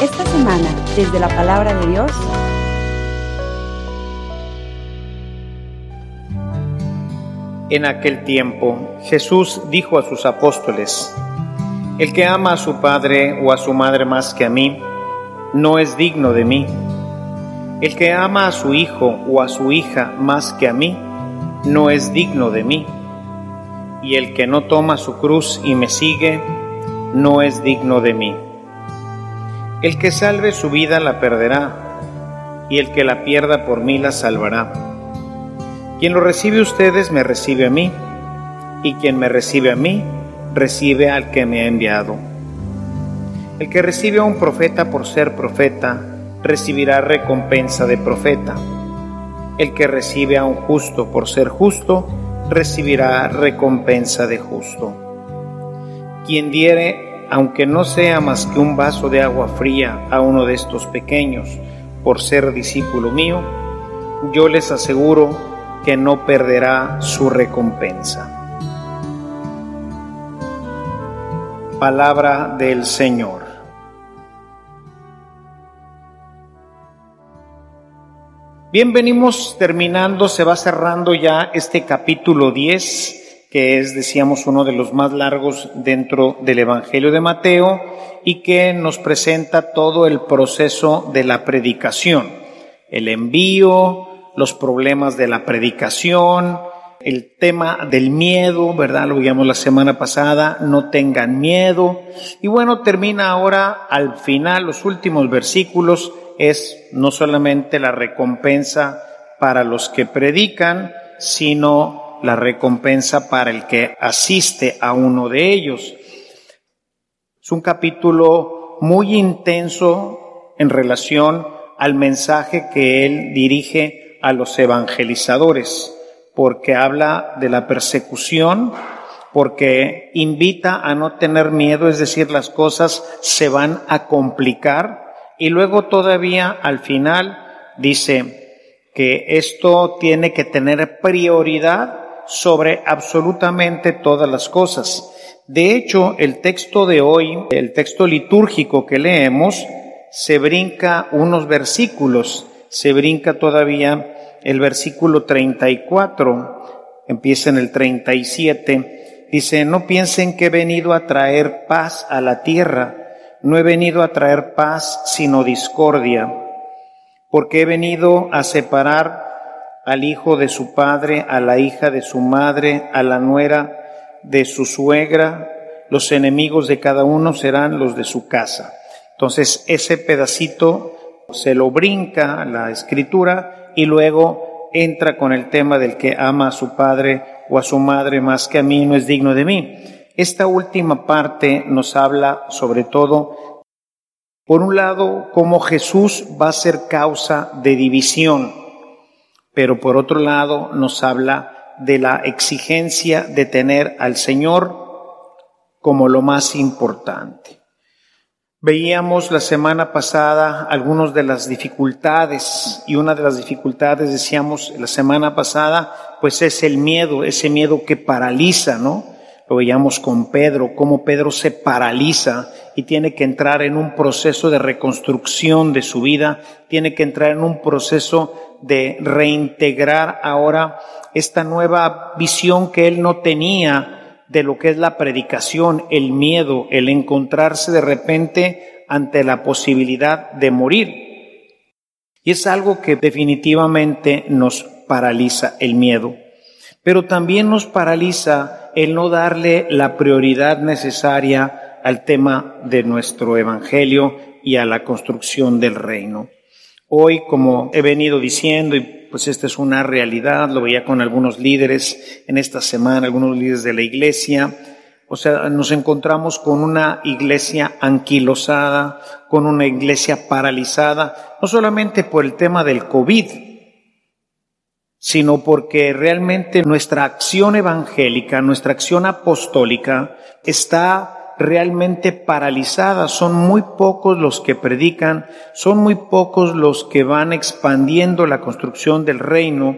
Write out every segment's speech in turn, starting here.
Esta semana, desde la palabra de Dios, En aquel tiempo Jesús dijo a sus apóstoles, El que ama a su padre o a su madre más que a mí, no es digno de mí. El que ama a su hijo o a su hija más que a mí, no es digno de mí. Y el que no toma su cruz y me sigue, no es digno de mí. El que salve su vida la perderá, y el que la pierda por mí la salvará. Quien lo recibe a ustedes me recibe a mí, y quien me recibe a mí, recibe al que me ha enviado. El que recibe a un profeta por ser profeta, recibirá recompensa de profeta. El que recibe a un justo por ser justo, recibirá recompensa de justo. Quien diere, aunque no sea más que un vaso de agua fría a uno de estos pequeños, por ser discípulo mío, yo les aseguro que no perderá su recompensa. Palabra del Señor. Bien, venimos terminando, se va cerrando ya este capítulo 10, que es, decíamos, uno de los más largos dentro del Evangelio de Mateo y que nos presenta todo el proceso de la predicación, el envío, los problemas de la predicación, el tema del miedo, ¿verdad? Lo vimos la semana pasada, no tengan miedo. Y bueno, termina ahora al final, los últimos versículos, es no solamente la recompensa para los que predican, sino la recompensa para el que asiste a uno de ellos. Es un capítulo muy intenso en relación al mensaje que él dirige a los evangelizadores, porque habla de la persecución, porque invita a no tener miedo, es decir, las cosas se van a complicar, y luego todavía al final dice que esto tiene que tener prioridad sobre absolutamente todas las cosas. De hecho, el texto de hoy, el texto litúrgico que leemos, se brinca unos versículos, se brinca todavía el versículo 34, empieza en el 37, dice, no piensen que he venido a traer paz a la tierra, no he venido a traer paz, sino discordia, porque he venido a separar al hijo de su padre, a la hija de su madre, a la nuera de su suegra, los enemigos de cada uno serán los de su casa. Entonces, ese pedacito se lo brinca la escritura y luego entra con el tema del que ama a su padre o a su madre más que a mí no es digno de mí. Esta última parte nos habla sobre todo, por un lado, cómo Jesús va a ser causa de división, pero por otro lado nos habla de la exigencia de tener al Señor como lo más importante. Veíamos la semana pasada algunas de las dificultades y una de las dificultades, decíamos la semana pasada, pues es el miedo, ese miedo que paraliza, ¿no? Lo veíamos con Pedro, cómo Pedro se paraliza y tiene que entrar en un proceso de reconstrucción de su vida, tiene que entrar en un proceso de reintegrar ahora esta nueva visión que él no tenía de lo que es la predicación, el miedo, el encontrarse de repente ante la posibilidad de morir. Y es algo que definitivamente nos paraliza el miedo, pero también nos paraliza el no darle la prioridad necesaria al tema de nuestro Evangelio y a la construcción del reino. Hoy, como he venido diciendo, y pues esta es una realidad, lo veía con algunos líderes en esta semana, algunos líderes de la iglesia, o sea, nos encontramos con una iglesia anquilosada, con una iglesia paralizada, no solamente por el tema del COVID, sino porque realmente nuestra acción evangélica, nuestra acción apostólica está realmente paralizada. Son muy pocos los que predican, son muy pocos los que van expandiendo la construcción del reino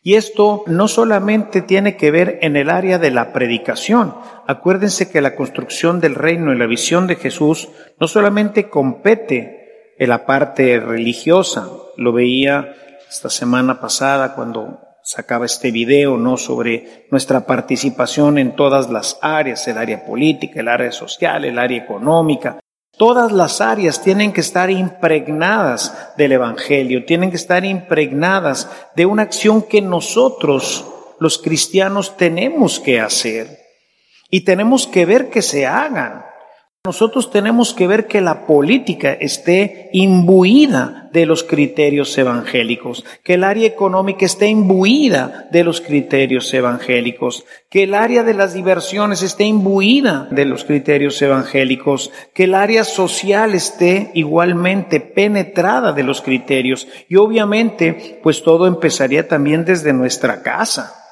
Y esto no solamente tiene que ver en el área de la predicación. Acuérdense que la construcción del reino y la visión de Jesús no solamente compete en la parte religiosa. Lo veía esta semana pasada cuando sacaba este video, ¿no? Sobre nuestra participación en todas las áreas, el área política, el área social, el área económica. Todas las áreas tienen que estar impregnadas del Evangelio, tienen que estar impregnadas de una acción que nosotros, los cristianos, tenemos que hacer y tenemos que ver que se hagan. Nosotros tenemos que ver que la política esté imbuida de los criterios evangélicos, que el área económica esté imbuida de los criterios evangélicos, que el área de las diversiones esté imbuida de los criterios evangélicos, que el área social esté igualmente penetrada de los criterios. Y obviamente, pues todo empezaría también desde nuestra casa.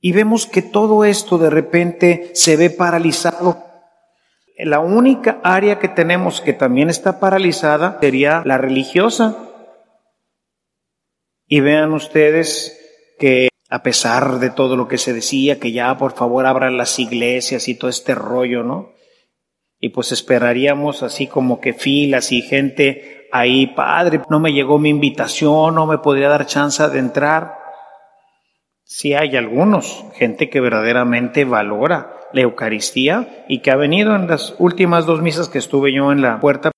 Y vemos que todo esto de repente se ve paralizado. La única área que tenemos que también está paralizada sería la religiosa. Y vean ustedes que a pesar de todo lo que se decía, que ya por favor abran las iglesias y todo este rollo, ¿no? Y pues esperaríamos así como que filas y gente ahí, padre, no me llegó mi invitación, no me podría dar chance de entrar sí hay algunos, gente que verdaderamente valora la Eucaristía y que ha venido en las últimas dos misas que estuve yo en la puerta.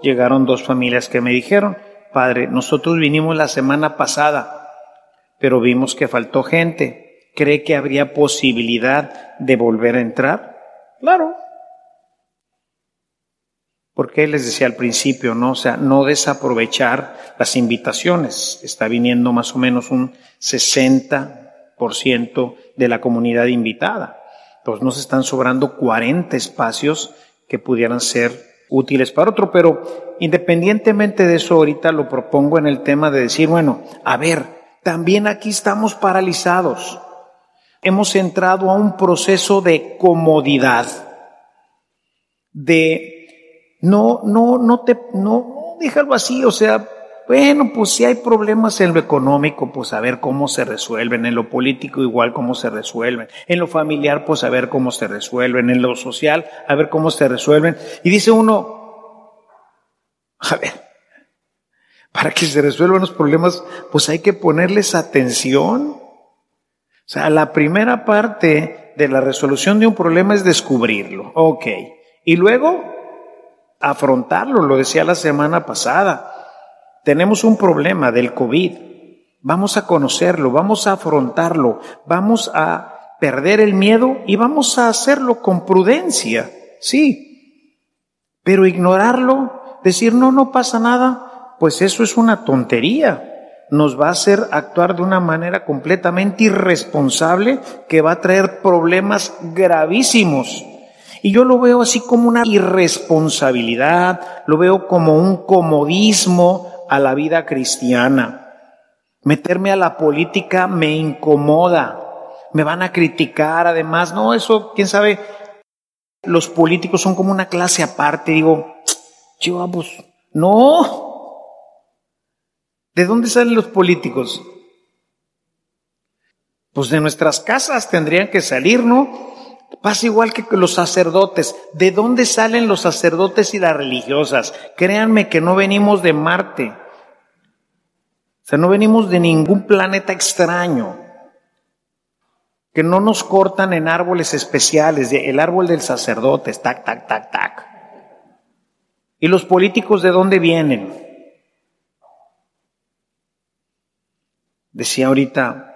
Llegaron dos familias que me dijeron, Padre, nosotros vinimos la semana pasada, pero vimos que faltó gente. ¿Cree que habría posibilidad de volver a entrar? Claro. Porque les decía al principio, ¿no? Sea, no desaprovechar las invitaciones. Está viniendo más o menos un 60 ciento de la comunidad invitada. Entonces nos están sobrando 40 espacios que pudieran ser útiles para otro, pero independientemente de eso, ahorita lo propongo en el tema de decir, bueno, a ver, también aquí estamos paralizados. Hemos entrado a un proceso de comodidad, de no, no, no te, no, déjalo así, o sea, bueno, pues si hay problemas en lo económico, pues a ver cómo se resuelven. En lo político igual cómo se resuelven. En lo familiar, pues a ver cómo se resuelven. En lo social, a ver cómo se resuelven. Y dice uno, a ver, para que se resuelvan los problemas, pues hay que ponerles atención. O sea, la primera parte de la resolución de un problema es descubrirlo. Ok. Y luego, afrontarlo, lo decía la semana pasada tenemos un problema del COVID. Vamos a conocerlo, vamos a afrontarlo, vamos a perder el miedo y vamos a hacerlo con prudencia, sí. Pero ignorarlo, decir no, no pasa nada, pues eso es una tontería. Nos va a hacer actuar de una manera completamente irresponsable que va a traer problemas gravísimos. Y yo lo veo así como una irresponsabilidad, lo veo como un comodismo, a la vida cristiana. Meterme a la política me incomoda. Me van a criticar además. No, eso, quién sabe. Los políticos son como una clase aparte. Digo, yo, pues, no. ¿De dónde salen los políticos? Pues de nuestras casas tendrían que salir, ¿no? Pasa igual que los sacerdotes. ¿De dónde salen los sacerdotes y las religiosas? Créanme que no venimos de Marte. O sea, no venimos de ningún planeta extraño. Que no nos cortan en árboles especiales, el árbol del sacerdote, tac, tac, tac, tac. ¿Y los políticos de dónde vienen? Decía ahorita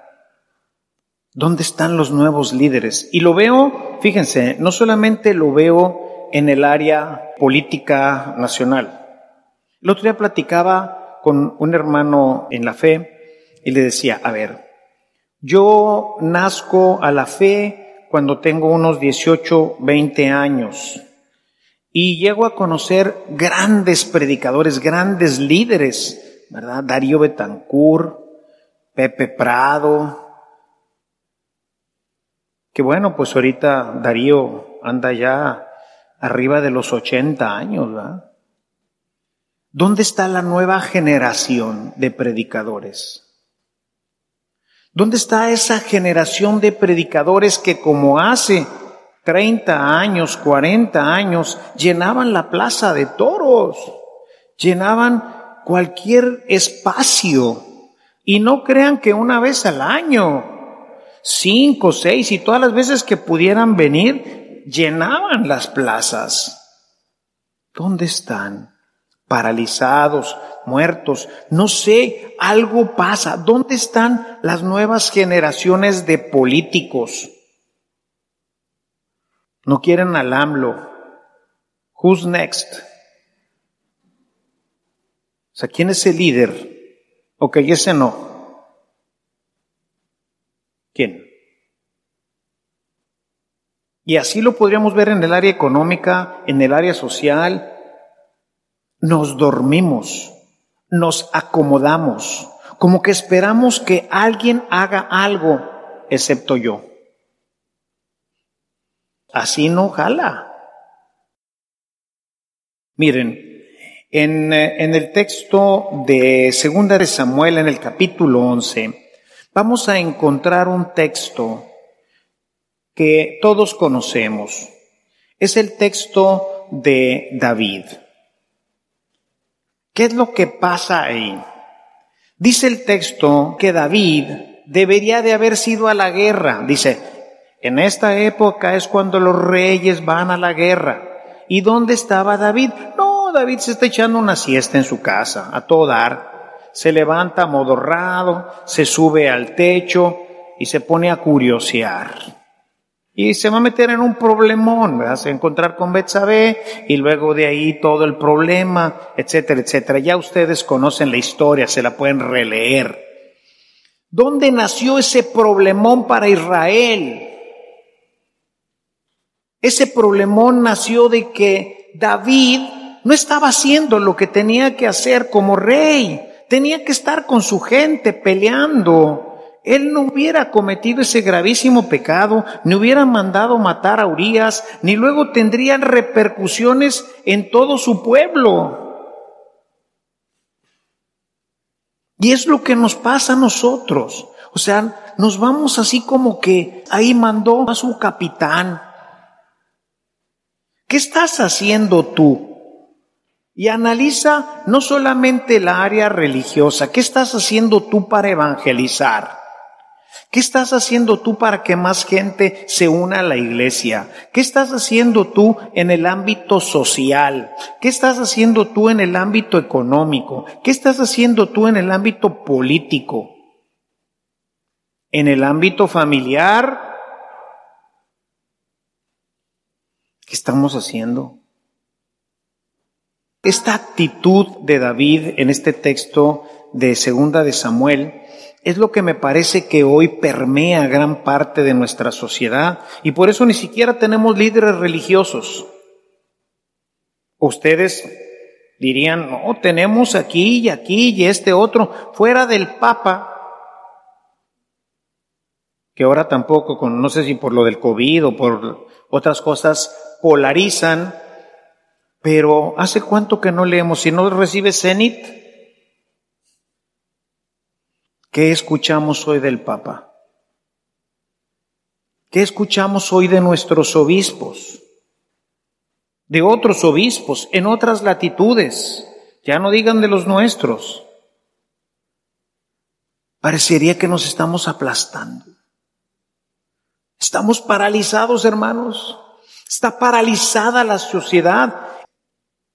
¿Dónde están los nuevos líderes? Y lo veo, fíjense, no solamente lo veo en el área política nacional. El otro día platicaba con un hermano en la fe y le decía, a ver, yo nazco a la fe cuando tengo unos 18, 20 años y llego a conocer grandes predicadores, grandes líderes, ¿verdad? Darío Betancourt, Pepe Prado, que bueno, pues ahorita Darío anda ya arriba de los 80 años. ¿Dónde está la nueva generación de predicadores? ¿Dónde está esa generación de predicadores que como hace 30 años, 40 años, llenaban la plaza de toros, llenaban cualquier espacio? Y no crean que una vez al año, cinco, seis y todas las veces que pudieran venir, llenaban las plazas. ¿Dónde están? Paralizados, muertos. No sé, algo pasa. ¿Dónde están las nuevas generaciones de políticos? No quieren al AMLO. Who's next? O sea, ¿quién es el líder? Ok, ese no. ¿Quién? Y así lo podríamos ver en el área económica, en el área social. Nos dormimos, nos acomodamos, como que esperamos que alguien haga algo, excepto yo. Así no jala. Miren, en, eh, en, el texto de Segunda de Samuel, en el capítulo 11, vamos a encontrar un texto que todos conocemos. Es el texto de David. ¿Qué es lo que pasa ahí? Dice el texto que David debería de haber sido a la guerra. Dice, en esta época es cuando los reyes van a la guerra. ¿Y dónde estaba David? No, David se está echando una siesta en su casa, a todo dar. Se levanta modorrado, se sube al techo y se pone a curiosear y se va a meter en un problemón, se va a encontrar con Betsabé y luego de ahí todo el problema, etcétera, etcétera. Ya ustedes conocen la historia, se la pueden releer. ¿Dónde nació ese problemón para Israel? Ese problemón nació de que David no estaba haciendo lo que tenía que hacer como rey. Tenía que estar con su gente peleando, él no hubiera cometido ese gravísimo pecado, ni hubiera mandado matar a Urias, ni luego tendrían repercusiones en todo su pueblo. Y es lo que nos pasa a nosotros. O sea, nos vamos así como que ahí mandó a su capitán. ¿Qué estás haciendo tú? Y analiza no solamente el área religiosa, ¿qué estás haciendo tú para evangelizar? ¿Qué estás haciendo tú para que más gente se una a la iglesia? ¿Qué estás haciendo tú en el ámbito social? ¿Qué estás haciendo tú en el ámbito económico? ¿Qué estás haciendo tú en el ámbito político? ¿En el ámbito familiar? ¿Qué estamos haciendo? Esta actitud de David en este texto de Segunda de Samuel es lo que me parece que hoy permea gran parte de nuestra sociedad y por eso ni siquiera tenemos líderes religiosos. Ustedes dirían, no, tenemos aquí y aquí y este otro, fuera del Papa, que ahora tampoco, con, no sé si por lo del COVID o por otras cosas, polarizan, pero ¿hace cuánto que no leemos? Si no recibe cenit, ¿Qué escuchamos hoy del Papa? ¿Qué escuchamos hoy de nuestros obispos? De otros obispos en otras latitudes. Ya no digan de los nuestros. Parecería que nos estamos aplastando. Estamos paralizados, hermanos. Está paralizada la sociedad.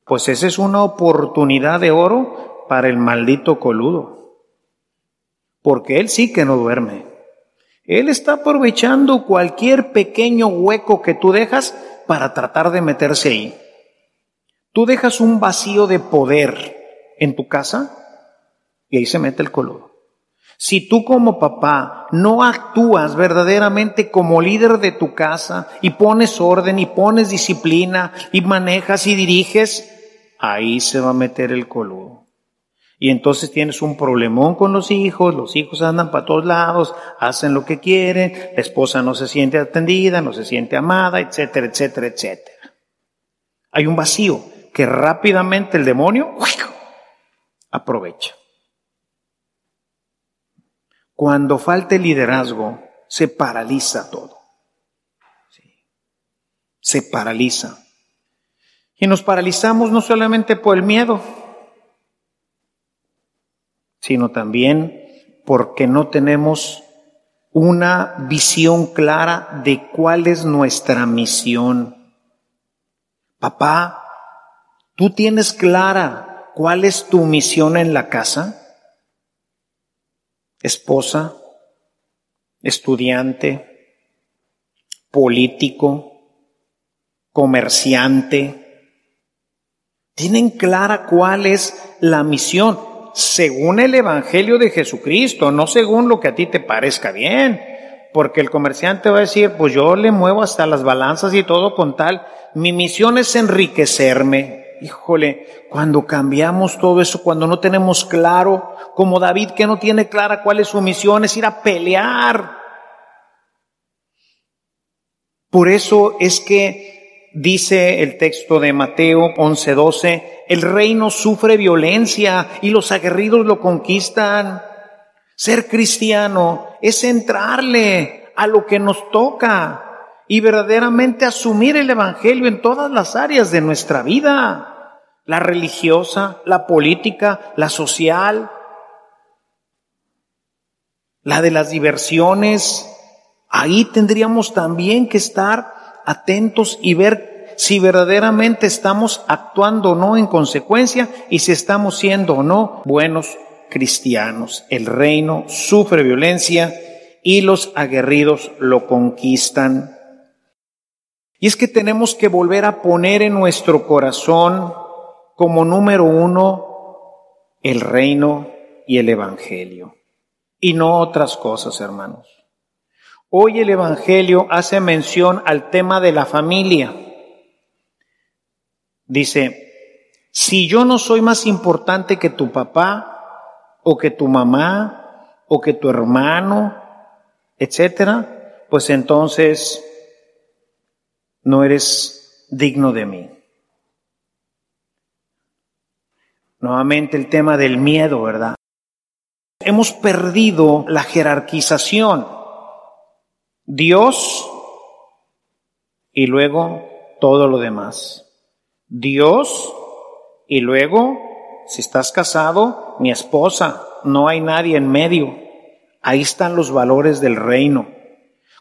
Pues esa es una oportunidad de oro para el maldito coludo porque Él sí que no duerme. Él está aprovechando cualquier pequeño hueco que tú dejas para tratar de meterse ahí. Tú dejas un vacío de poder en tu casa y ahí se mete el color. Si tú como papá no actúas verdaderamente como líder de tu casa y pones orden y pones disciplina y manejas y diriges, ahí se va a meter el color. Y entonces tienes un problemón con los hijos, los hijos andan para todos lados, hacen lo que quieren, la esposa no se siente atendida, no se siente amada, etcétera, etcétera, etcétera. Hay un vacío que rápidamente el demonio aprovecha. Cuando falta el liderazgo, se paraliza todo. Se paraliza. Y nos paralizamos no solamente por el miedo, sino también porque no tenemos una visión clara de cuál es nuestra misión. Papá, ¿tú tienes clara cuál es tu misión en la casa? Esposa, estudiante, político, comerciante. ¿Tienen clara cuál es la misión? según el Evangelio de Jesucristo, no según lo que a ti te parezca bien. Porque el comerciante va a decir, pues yo le muevo hasta las balanzas y todo con tal. Mi misión es enriquecerme. Híjole, cuando cambiamos todo eso, cuando no tenemos claro, como David que no tiene clara cuál es su misión, es ir a pelear. Por eso es que Dice el texto de Mateo 11:12, el reino sufre violencia y los aguerridos lo conquistan. Ser cristiano es entrarle a lo que nos toca y verdaderamente asumir el Evangelio en todas las áreas de nuestra vida, la religiosa, la política, la social, la de las diversiones. Ahí tendríamos también que estar atentos y ver si verdaderamente estamos actuando o no en consecuencia y si estamos siendo o no buenos cristianos. El reino sufre violencia y los aguerridos lo conquistan. Y es que tenemos que volver a poner en nuestro corazón como número uno el reino y el evangelio. Y no otras cosas, hermanos. Hoy el Evangelio hace mención al tema de la familia. Dice, si yo no soy más importante que tu papá o que tu mamá o que tu hermano, etcétera, pues entonces no eres digno de mí. Nuevamente el tema del miedo, ¿verdad? Hemos perdido la jerarquización. Dios y luego todo lo demás. Dios y luego, si estás casado, mi esposa, no hay nadie en medio. Ahí están los valores del reino.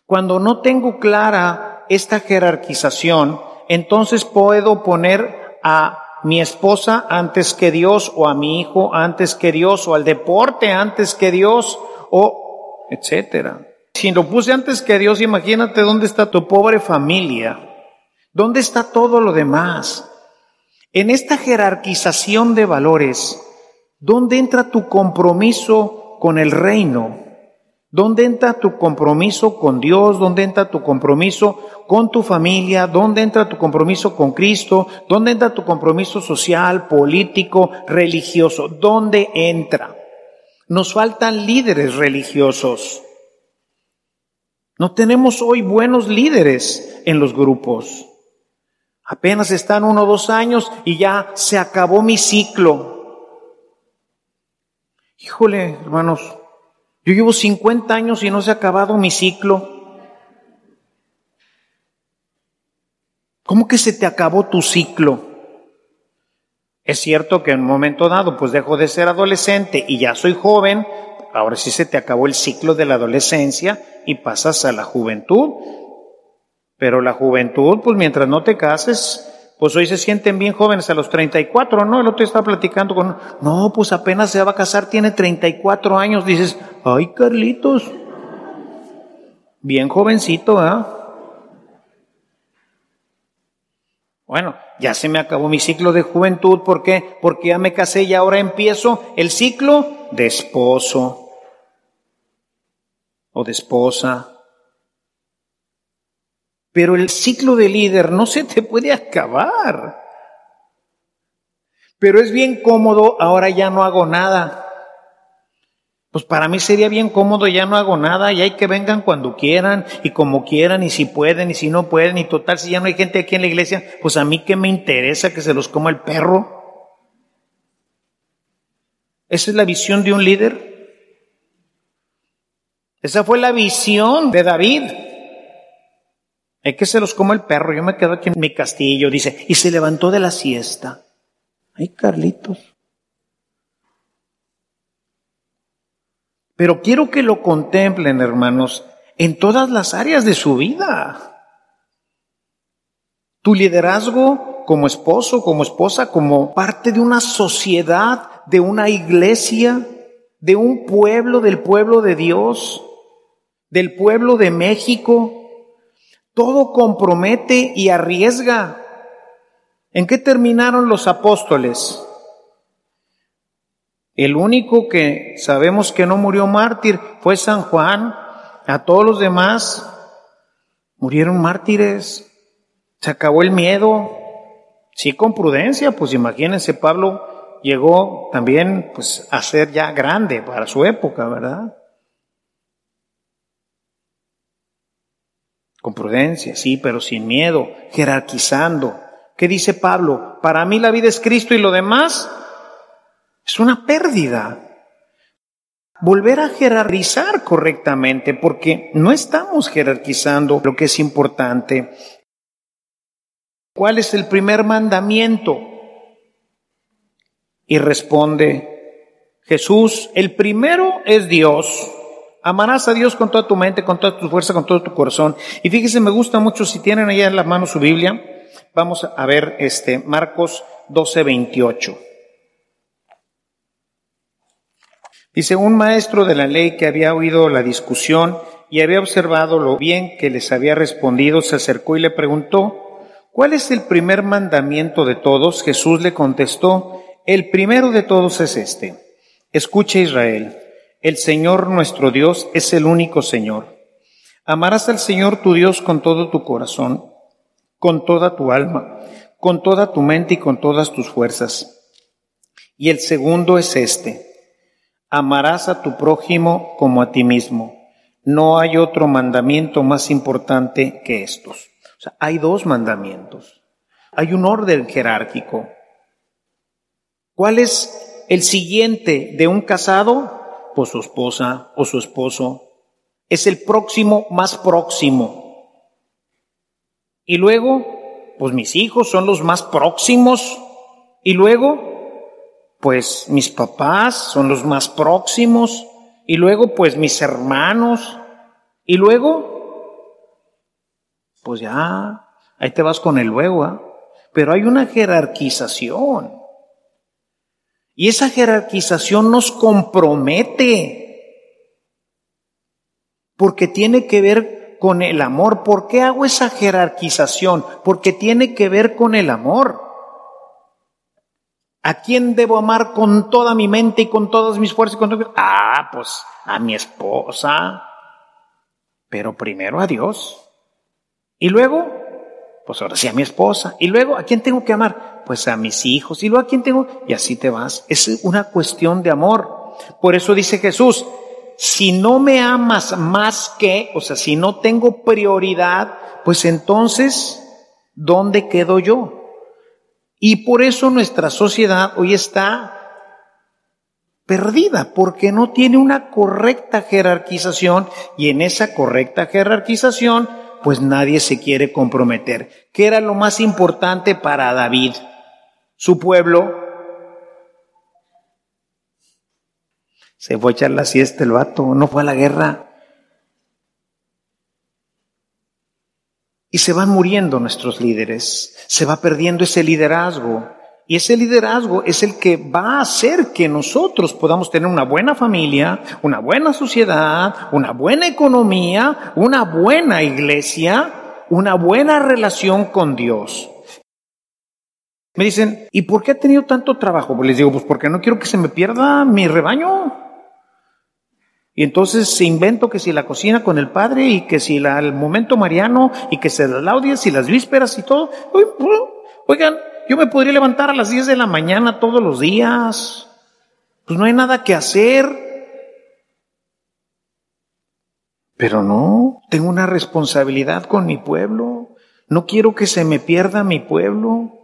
Cuando no tengo clara esta jerarquización, entonces puedo poner a mi esposa antes que Dios o a mi hijo antes que Dios o al deporte antes que Dios o etcétera. Si lo puse antes que Dios, imagínate dónde está tu pobre familia. ¿Dónde está todo lo demás? En esta jerarquización de valores, ¿dónde entra tu compromiso con el reino? ¿Dónde entra tu compromiso con Dios? ¿Dónde entra tu compromiso con tu familia? ¿Dónde entra tu compromiso con Cristo? ¿Dónde entra tu compromiso social, político, religioso? ¿Dónde entra? Nos faltan líderes religiosos. No tenemos hoy buenos líderes en los grupos. Apenas están uno o dos años y ya se acabó mi ciclo. Híjole, hermanos, yo llevo 50 años y no se ha acabado mi ciclo. ¿Cómo que se te acabó tu ciclo? Es cierto que en un momento dado, pues dejo de ser adolescente y ya soy joven, ahora sí se te acabó el ciclo de la adolescencia y pasas a la juventud. Pero la juventud, pues mientras no te cases, pues hoy se sienten bien jóvenes a los 34, ¿no? El otro está platicando con, no, pues apenas se va a casar, tiene 34 años. Dices, ay, Carlitos, bien jovencito, ¿ah? Bueno, ya se me acabó mi ciclo de juventud, ¿por qué? Porque ya me casé y ahora empiezo el ciclo de esposo o de esposa. Pero el ciclo de líder no se te puede acabar. Pero es bien cómodo, ahora ya no hago nada. Pues para mí sería bien cómodo, ya no hago nada y hay que vengan cuando quieran y como quieran y si pueden y si no pueden y total, si ya no hay gente aquí en la iglesia, pues a mí qué me interesa que se los coma el perro. Esa es la visión de un líder. Esa fue la visión de David. Hay que se los como el perro. Yo me quedo aquí en mi castillo, dice, y se levantó de la siesta. Ay, Carlitos. Pero quiero que lo contemplen, hermanos, en todas las áreas de su vida. Tu liderazgo como esposo, como esposa, como parte de una sociedad, de una iglesia, de un pueblo, del pueblo de Dios, del pueblo de México. Todo compromete y arriesga. ¿En qué terminaron los apóstoles? El único que sabemos que no murió mártir fue San Juan. A todos los demás murieron mártires. Se acabó el miedo. Sí, con prudencia, pues imagínense, Pablo llegó también pues a ser ya grande para su época, ¿verdad? Con prudencia, sí, pero sin miedo, jerarquizando. ¿Qué dice Pablo? Para mí la vida es Cristo y lo demás es una pérdida. Volver a jerarquizar correctamente, porque no estamos jerarquizando lo que es importante. ¿Cuál es el primer mandamiento? Y responde Jesús, el primero es Dios. Amarás a Dios con toda tu mente, con toda tu fuerza, con todo tu corazón. Y fíjese, me gusta mucho, si tienen allá en la mano su Biblia, vamos a ver este Marcos 12, 28. Dice, un maestro de la ley que había oído la discusión y había observado lo bien que les había respondido, se acercó y le preguntó, ¿Cuál es el primer mandamiento de todos? Jesús le contestó, el primero de todos es este. Escucha Israel, el Señor nuestro Dios es el único Señor. Amarás al Señor tu Dios con todo tu corazón, con toda tu alma, con toda tu mente y con todas tus fuerzas. Y el segundo es este. Amarás a tu prójimo como a ti mismo. No hay otro mandamiento más importante que estos hay dos mandamientos. Hay un orden jerárquico. ¿Cuál es el siguiente de un casado? Pues su esposa o su esposo. Es el próximo más próximo. Y luego, pues mis hijos son los más próximos. Y luego, pues mis papás son los más próximos. Y luego, pues mis hermanos. Y luego, pues ya, ahí te vas con el luego, ¿ah? Pero hay una jerarquización. Y esa jerarquización nos compromete. Porque tiene que ver con el amor. ¿Por qué hago esa jerarquización? Porque tiene que ver con el amor. ¿A quién debo amar con toda mi mente y con todas mis fuerzas? Ah, pues a mi esposa. Pero primero a Dios. Y luego, pues ahora sí a mi esposa. Y luego, ¿a quién tengo que amar? Pues a mis hijos. Y luego, ¿a quién tengo? Y así te vas. Es una cuestión de amor. Por eso dice Jesús, si no me amas más que, o sea, si no tengo prioridad, pues entonces, ¿dónde quedo yo? Y por eso nuestra sociedad hoy está perdida, porque no tiene una correcta jerarquización y en esa correcta jerarquización pues nadie se quiere comprometer. ¿Qué era lo más importante para David? Su pueblo. Se fue a echar la siesta el vato, no fue a la guerra. Y se van muriendo nuestros líderes, se va perdiendo ese liderazgo. Y ese liderazgo es el que va a hacer que nosotros podamos tener una buena familia, una buena sociedad, una buena economía, una buena iglesia, una buena relación con Dios. Me dicen, ¿y por qué ha tenido tanto trabajo? Pues les digo, pues porque no quiero que se me pierda mi rebaño. Y entonces se invento que si la cocina con el padre y que si la, el momento mariano y que se las laudias y las vísperas y todo. Oigan, yo me podría levantar a las 10 de la mañana todos los días. Pues no hay nada que hacer. Pero no, tengo una responsabilidad con mi pueblo. No quiero que se me pierda mi pueblo.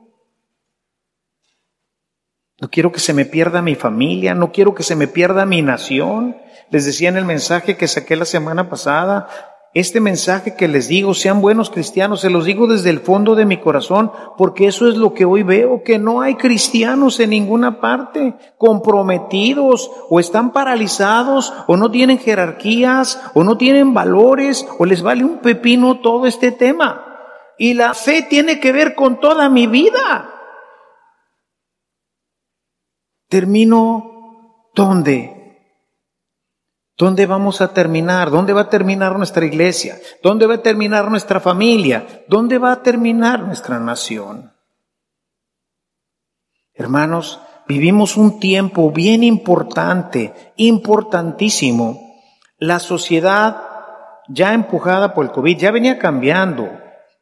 No quiero que se me pierda mi familia. No quiero que se me pierda mi nación. Les decía en el mensaje que saqué la semana pasada, este mensaje que les digo, sean buenos cristianos, se los digo desde el fondo de mi corazón, porque eso es lo que hoy veo, que no hay cristianos en ninguna parte, comprometidos, o están paralizados, o no tienen jerarquías, o no tienen valores, o les vale un pepino todo este tema. Y la fe tiene que ver con toda mi vida. Termino, ¿dónde? ¿Dónde vamos a terminar? ¿Dónde va a terminar nuestra iglesia? ¿Dónde va a terminar nuestra familia? ¿Dónde va a terminar nuestra nación? Hermanos, vivimos un tiempo bien importante, importantísimo. La sociedad, ya empujada por el COVID, ya venía cambiando,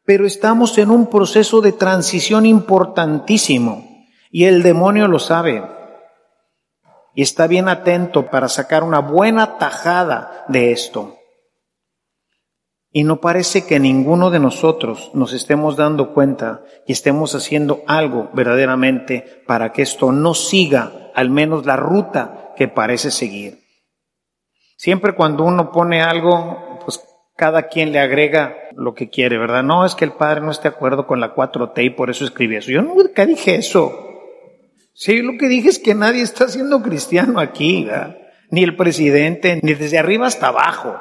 pero estamos en un proceso de transición importantísimo y el demonio lo sabe y está bien atento para sacar una buena tajada de esto. Y no parece que ninguno de nosotros nos estemos dando cuenta y estemos haciendo algo verdaderamente para que esto no siga al menos la ruta que parece seguir. Siempre cuando uno pone algo, pues cada quien le agrega lo que quiere, ¿verdad? No es que el padre no esté de acuerdo con la 4T y por eso escribí eso. Yo nunca dije eso. Sí, lo que dije es que nadie está siendo cristiano aquí, ni el presidente, ni desde arriba hasta abajo.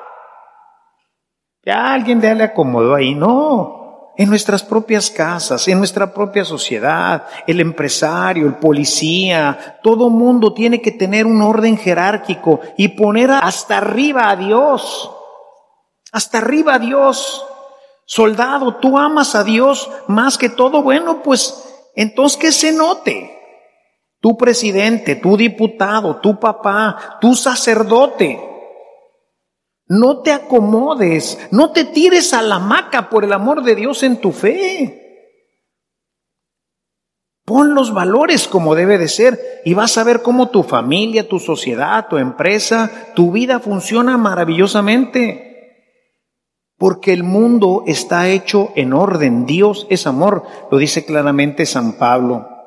Ya alguien ya le acomodó ahí, no. En nuestras propias casas, en nuestra propia sociedad, el empresario, el policía, todo mundo tiene que tener un orden jerárquico y poner hasta arriba a Dios. Hasta arriba a Dios. Soldado, tú amas a Dios más que todo. Bueno, pues entonces que se note tu presidente, tu diputado, tu papá, tu sacerdote. No te acomodes, no te tires a la maca por el amor de Dios en tu fe. Pon los valores como debe de ser y vas a ver cómo tu familia, tu sociedad, tu empresa, tu vida funciona maravillosamente. Porque el mundo está hecho en orden. Dios es amor, lo dice claramente San Pablo.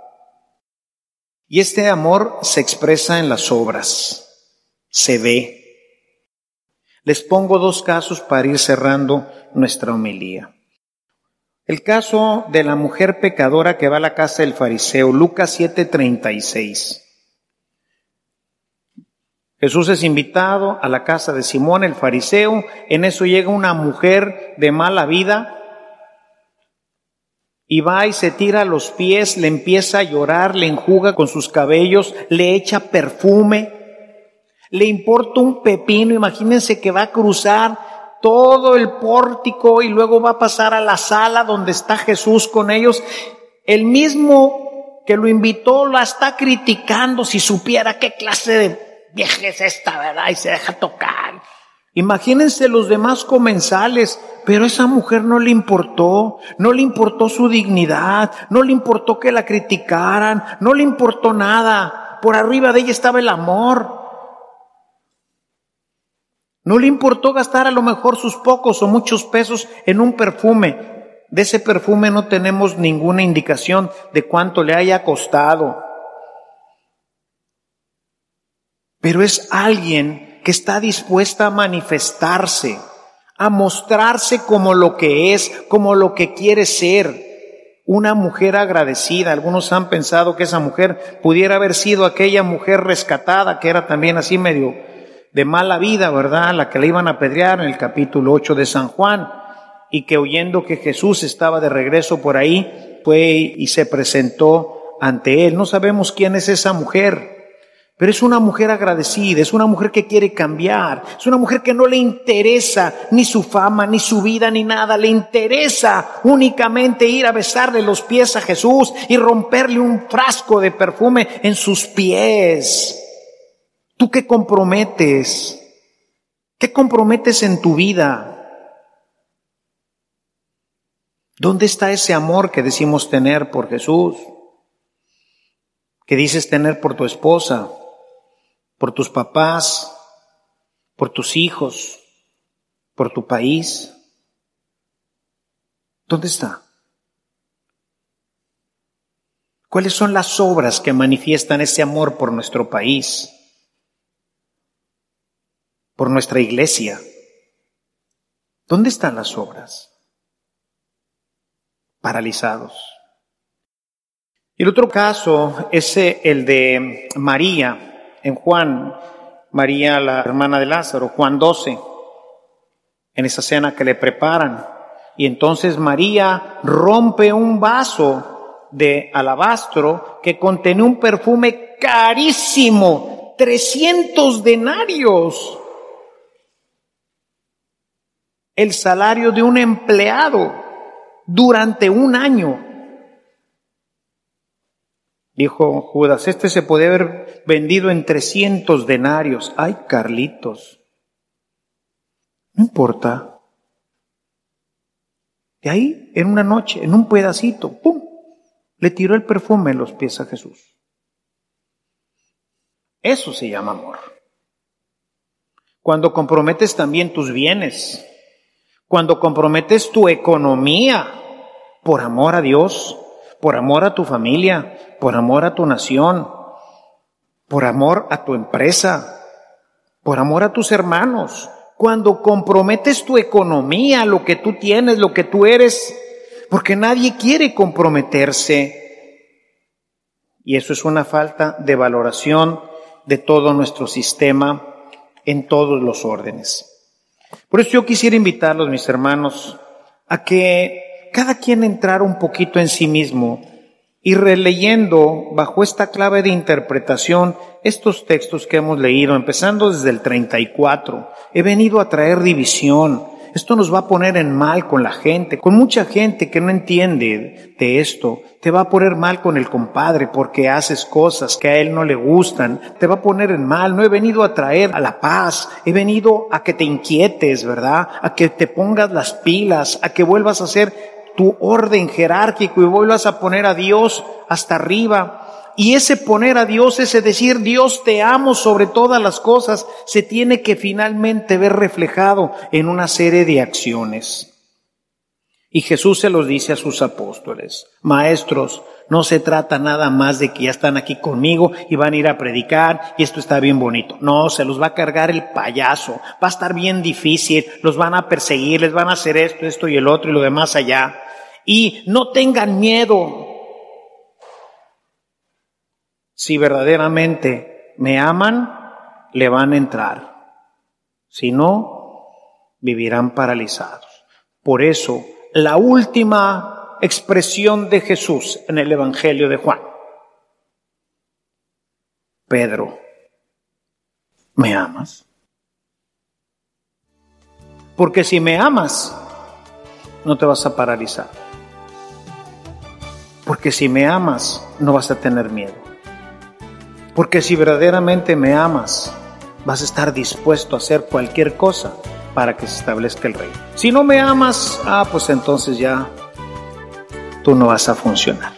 Y este amor se expresa en las obras, se ve. Les pongo dos casos para ir cerrando nuestra homilía. El caso de la mujer pecadora que va a la casa del fariseo, Lucas 7:36. Jesús es invitado a la casa de Simón el fariseo, en eso llega una mujer de mala vida, y va y se tira a los pies, le empieza a llorar, le enjuga con sus cabellos, le echa perfume, le importa un pepino, imagínense que va a cruzar todo el pórtico y luego va a pasar a la sala donde está Jesús con ellos. El mismo que lo invitó la está criticando si supiera qué clase de vieja es esta, ¿verdad? Y se deja tocar. Imagínense los demás comensales, pero esa mujer no le importó, no le importó su dignidad, no le importó que la criticaran, no le importó nada. Por arriba de ella estaba el amor. No le importó gastar a lo mejor sus pocos o muchos pesos en un perfume. De ese perfume no tenemos ninguna indicación de cuánto le haya costado. Pero es alguien que está dispuesta a manifestarse, a mostrarse como lo que es, como lo que quiere ser. Una mujer agradecida. Algunos han pensado que esa mujer pudiera haber sido aquella mujer rescatada, que era también así medio de mala vida, ¿verdad? La que le iban a apedrear en el capítulo 8 de San Juan, y que oyendo que Jesús estaba de regreso por ahí, fue y se presentó ante él. No sabemos quién es esa mujer, pero es una mujer agradecida, es una mujer que quiere cambiar, es una mujer que no le interesa ni su fama, ni su vida, ni nada, le interesa únicamente ir a besarle los pies a Jesús y romperle un frasco de perfume en sus pies. ¿Tú qué comprometes? ¿Qué comprometes en tu vida? ¿Dónde está ese amor que decimos tener por Jesús? Que dices tener por tu esposa, por tus papás, por tus hijos, por tu país. ¿Dónde está? ¿Cuáles son las obras que manifiestan ese amor por nuestro país? por nuestra iglesia. ¿Dónde están las obras? Paralizados. Y el otro caso es el de María, en Juan, María, la hermana de Lázaro, Juan 12, en esa cena que le preparan. Y entonces María rompe un vaso de alabastro que contenía un perfume carísimo, 300 denarios el salario de un empleado durante un año. Dijo Judas, este se puede haber vendido en 300 denarios. Ay, Carlitos. No importa. De ahí, en una noche, en un pedacito, ¡pum! Le tiró el perfume en los pies a Jesús. Eso se llama amor. Cuando comprometes también tus bienes, cuando comprometes tu economía por amor a Dios, por amor a tu familia, por amor a tu nación, por amor a tu empresa, por amor a tus hermanos, cuando comprometes tu economía, lo que tú tienes, lo que tú eres, porque nadie quiere comprometerse. Y eso es una falta de valoración de todo nuestro sistema en todos los órdenes. Por eso yo quisiera invitarlos, mis hermanos, a que cada quien entrara un poquito en sí mismo y releyendo bajo esta clave de interpretación estos textos que hemos leído, empezando desde el 34, he venido a traer división, esto nos va a poner en mal con la gente, con mucha gente que no entiende de esto. Te va a poner mal con el compadre porque haces cosas que a él no le gustan. Te va a poner en mal. No he venido a traer a la paz. He venido a que te inquietes, ¿verdad? A que te pongas las pilas, a que vuelvas a hacer tu orden jerárquico y vuelvas a poner a Dios hasta arriba y ese poner a Dios, ese decir Dios te amo sobre todas las cosas, se tiene que finalmente ver reflejado en una serie de acciones. Y Jesús se los dice a sus apóstoles, maestros, no se trata nada más de que ya están aquí conmigo y van a ir a predicar y esto está bien bonito. No, se los va a cargar el payaso, va a estar bien difícil, los van a perseguir, les van a hacer esto, esto y el otro y lo demás allá. Y no tengan miedo, si verdaderamente me aman, le van a entrar. Si no, vivirán paralizados. Por eso, la última expresión de Jesús en el Evangelio de Juan. Pedro, ¿me amas? Porque si me amas, no te vas a paralizar. Porque si me amas, no vas a tener miedo. Porque si verdaderamente me amas, vas a estar dispuesto a hacer cualquier cosa para que se establezca el reino. Si no me amas, ah, pues entonces ya tú no vas a funcionar.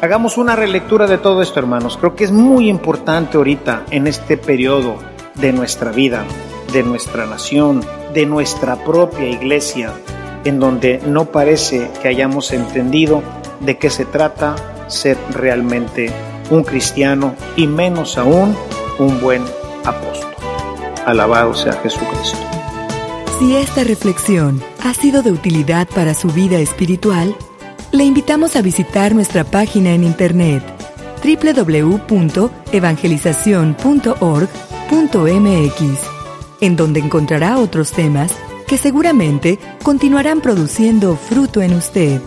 Hagamos una relectura de todo esto, hermanos. Creo que es muy importante ahorita, en este periodo de nuestra vida, de nuestra nación, de nuestra propia iglesia, en donde no parece que hayamos entendido de qué se trata ser realmente un cristiano y menos aún un buen apóstol. Alabado sea Jesucristo. Si esta reflexión ha sido de utilidad para su vida espiritual, le invitamos a visitar nuestra página en internet www.evangelizacion.org.mx, en donde encontrará otros temas que seguramente continuarán produciendo fruto en usted.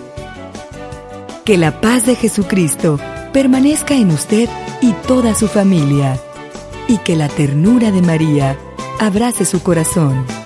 Que la paz de Jesucristo permanezca en usted y toda su familia, y que la ternura de María abrace su corazón.